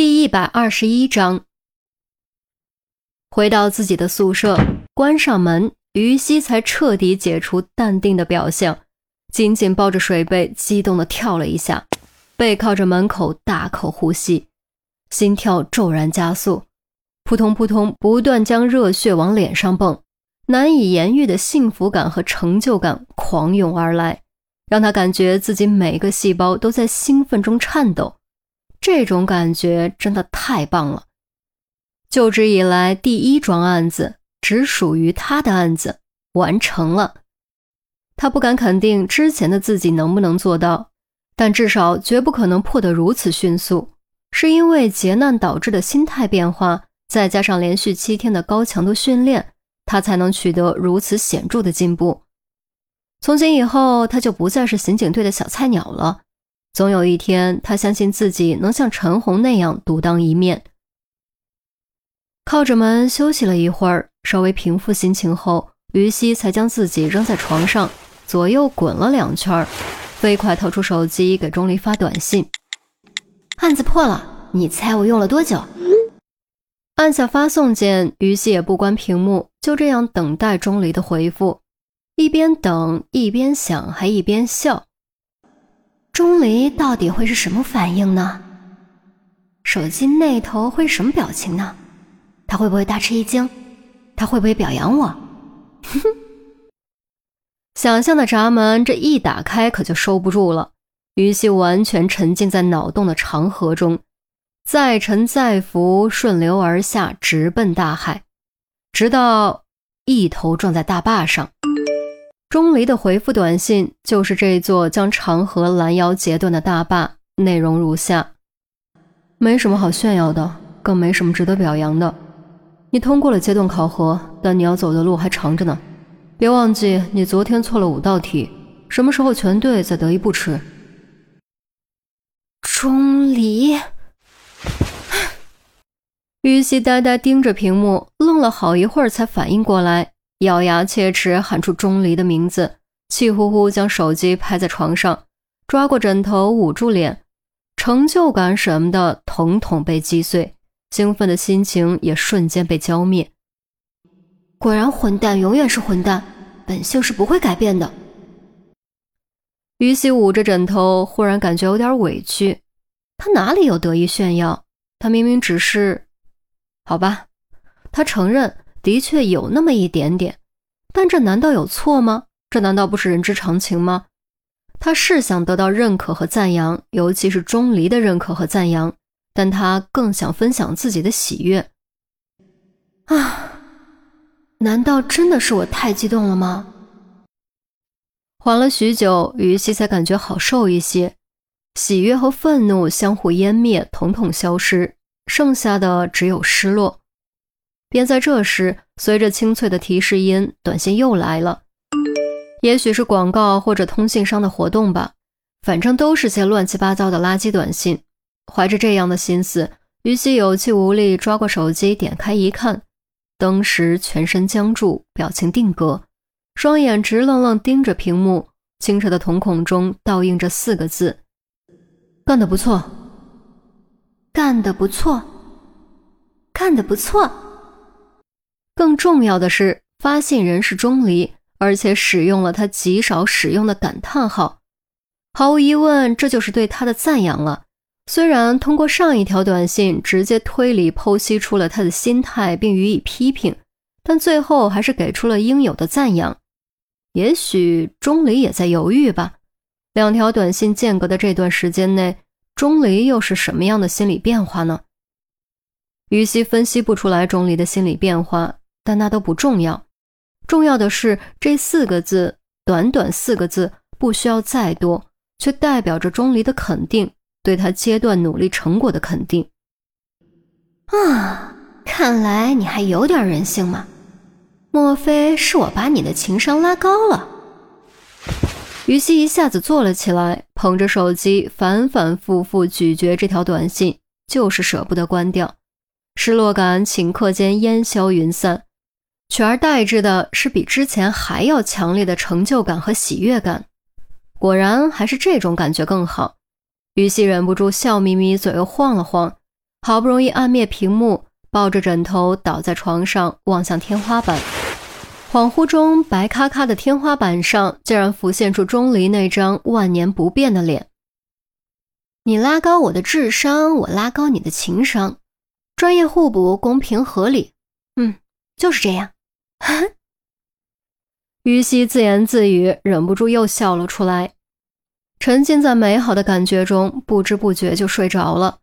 第一百二十一章，回到自己的宿舍，关上门，于西才彻底解除淡定的表象，紧紧抱着水杯，激动的跳了一下，背靠着门口，大口呼吸，心跳骤然加速，扑通扑通，不断将热血往脸上蹦，难以言喻的幸福感和成就感狂涌而来，让他感觉自己每个细胞都在兴奋中颤抖。这种感觉真的太棒了！就职以来第一桩案子，只属于他的案子完成了。他不敢肯定之前的自己能不能做到，但至少绝不可能破得如此迅速。是因为劫难导致的心态变化，再加上连续七天的高强度训练，他才能取得如此显著的进步。从今以后，他就不再是刑警队的小菜鸟了。总有一天，他相信自己能像陈红那样独当一面。靠着门休息了一会儿，稍微平复心情后，于西才将自己扔在床上，左右滚了两圈，飞快掏出手机给钟离发短信：“案子破了，你猜我用了多久？”按下发送键，于西也不关屏幕，就这样等待钟离的回复，一边等一边想，还一边笑。钟离到底会是什么反应呢？手机那头会是什么表情呢？他会不会大吃一惊？他会不会表扬我？哼哼！想象的闸门这一打开可就收不住了。于西完全沉浸在脑洞的长河中，再沉再浮，顺流而下，直奔大海，直到一头撞在大坝上。钟离的回复短信就是这座将长河拦腰截断的大坝，内容如下：没什么好炫耀的，更没什么值得表扬的。你通过了阶段考核，但你要走的路还长着呢。别忘记，你昨天错了五道题，什么时候全对再得一步迟。钟离，于西呆呆盯着屏幕，愣了好一会儿才反应过来。咬牙切齿喊出钟离的名字，气呼呼将手机拍在床上，抓过枕头捂住脸，成就感什么的统统被击碎，兴奋的心情也瞬间被浇灭。果然，混蛋永远是混蛋，本性是不会改变的。于西捂着枕头，忽然感觉有点委屈，他哪里有得意炫耀？他明明只是……好吧，他承认。的确有那么一点点，但这难道有错吗？这难道不是人之常情吗？他是想得到认可和赞扬，尤其是钟离的认可和赞扬，但他更想分享自己的喜悦。啊，难道真的是我太激动了吗？缓了许久，于西才感觉好受一些，喜悦和愤怒相互湮灭，统统消失，剩下的只有失落。便在这时，随着清脆的提示音，短信又来了。也许是广告或者通信商的活动吧，反正都是些乱七八糟的垃圾短信。怀着这样的心思，于西有气无力抓过手机，点开一看，当时全身僵住，表情定格，双眼直愣愣盯着屏幕，清澈的瞳孔中倒映着四个字：“干得不错，干得不错，干得不错。”更重要的是，发信人是钟离，而且使用了他极少使用的感叹号。毫无疑问，这就是对他的赞扬了。虽然通过上一条短信直接推理剖析出了他的心态，并予以批评，但最后还是给出了应有的赞扬。也许钟离也在犹豫吧。两条短信间隔的这段时间内，钟离又是什么样的心理变化呢？于西分析不出来钟离的心理变化。但那都不重要，重要的是这四个字，短短四个字，不需要再多，却代表着钟离的肯定，对他阶段努力成果的肯定。啊，看来你还有点人性嘛？莫非是我把你的情商拉高了？于西一下子坐了起来，捧着手机，反反复复咀嚼这条短信，就是舍不得关掉，失落感顷刻间烟消云散。取而代之的是比之前还要强烈的成就感和喜悦感，果然还是这种感觉更好。于西忍不住笑眯眯，左右晃了晃，好不容易按灭屏幕，抱着枕头倒在床上，望向天花板。恍惚中，白咔咔的天花板上竟然浮现出钟离那张万年不变的脸。你拉高我的智商，我拉高你的情商，专业互补，公平合理。嗯，就是这样。于西自言自语，忍不住又笑了出来。沉浸在美好的感觉中，不知不觉就睡着了。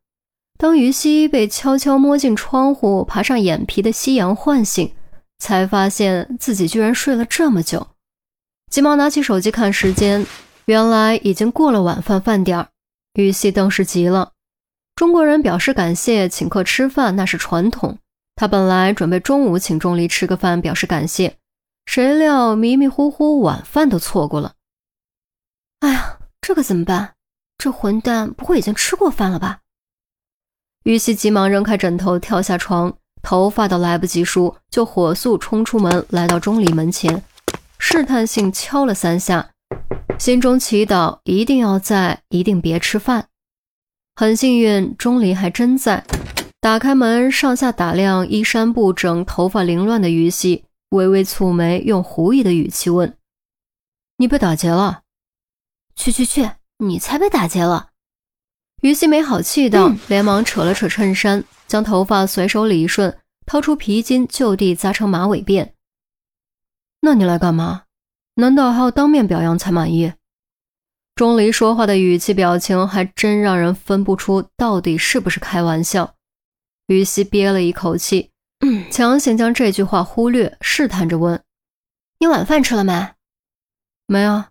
当于西被悄悄摸进窗户、爬上眼皮的夕阳唤醒。才发现自己居然睡了这么久，急忙拿起手机看时间，原来已经过了晚饭饭点儿。于西顿时急了，中国人表示感谢请客吃饭那是传统，他本来准备中午请钟离吃个饭表示感谢，谁料迷迷糊糊晚饭都错过了。哎呀，这可怎么办？这混蛋不会已经吃过饭了吧？于西急忙扔开枕头，跳下床。头发都来不及梳，就火速冲出门，来到钟离门前，试探性敲了三下，心中祈祷一定要在，一定别吃饭。很幸运，钟离还真在。打开门，上下打量衣衫不整、头发凌乱的于西，微微蹙眉，用狐疑的语气问：“你被打劫了？”“去去去，你才被打劫了！”于西没好气道，连忙扯了扯衬衫。将头发随手理顺，掏出皮筋，就地扎成马尾辫。那你来干嘛？难道还要当面表扬才满意？钟离说话的语气、表情，还真让人分不出到底是不是开玩笑。于西憋了一口气，强行将这句话忽略，试探着问：“你晚饭吃了没？”“没啊。”“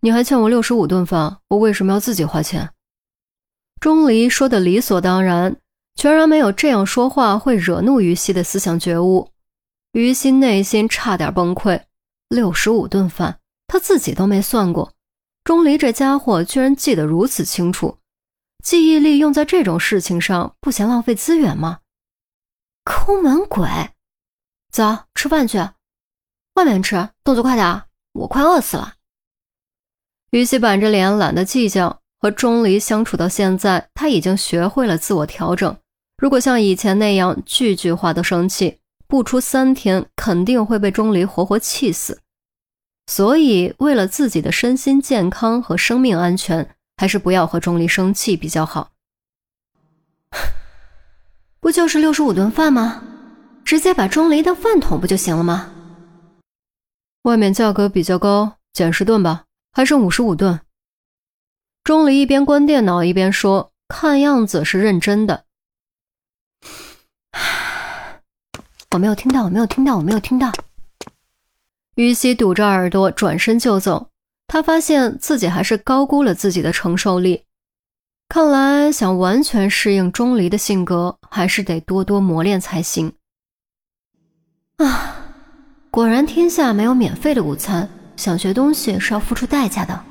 你还欠我六十五顿饭，我为什么要自己花钱？”钟离说的理所当然。全然没有这样说话会惹怒于西的思想觉悟，于西内心差点崩溃。六十五顿饭，他自己都没算过，钟离这家伙居然记得如此清楚，记忆力用在这种事情上不嫌浪费资源吗？抠门鬼！走，吃饭去，外面吃，动作快点，我快饿死了。于西板着脸，懒得计较。和钟离相处到现在，他已经学会了自我调整。如果像以前那样句句话都生气，不出三天肯定会被钟离活活气死。所以，为了自己的身心健康和生命安全，还是不要和钟离生气比较好。不就是六十五顿饭吗？直接把钟离当饭桶不就行了吗？外面价格比较高，减十顿吧，还剩五十五顿。钟离一边关电脑一边说，看样子是认真的。我没有听到，我没有听到，我没有听到。于西堵着耳朵，转身就走。他发现自己还是高估了自己的承受力。看来想完全适应钟离的性格，还是得多多磨练才行。啊，果然天下没有免费的午餐，想学东西是要付出代价的。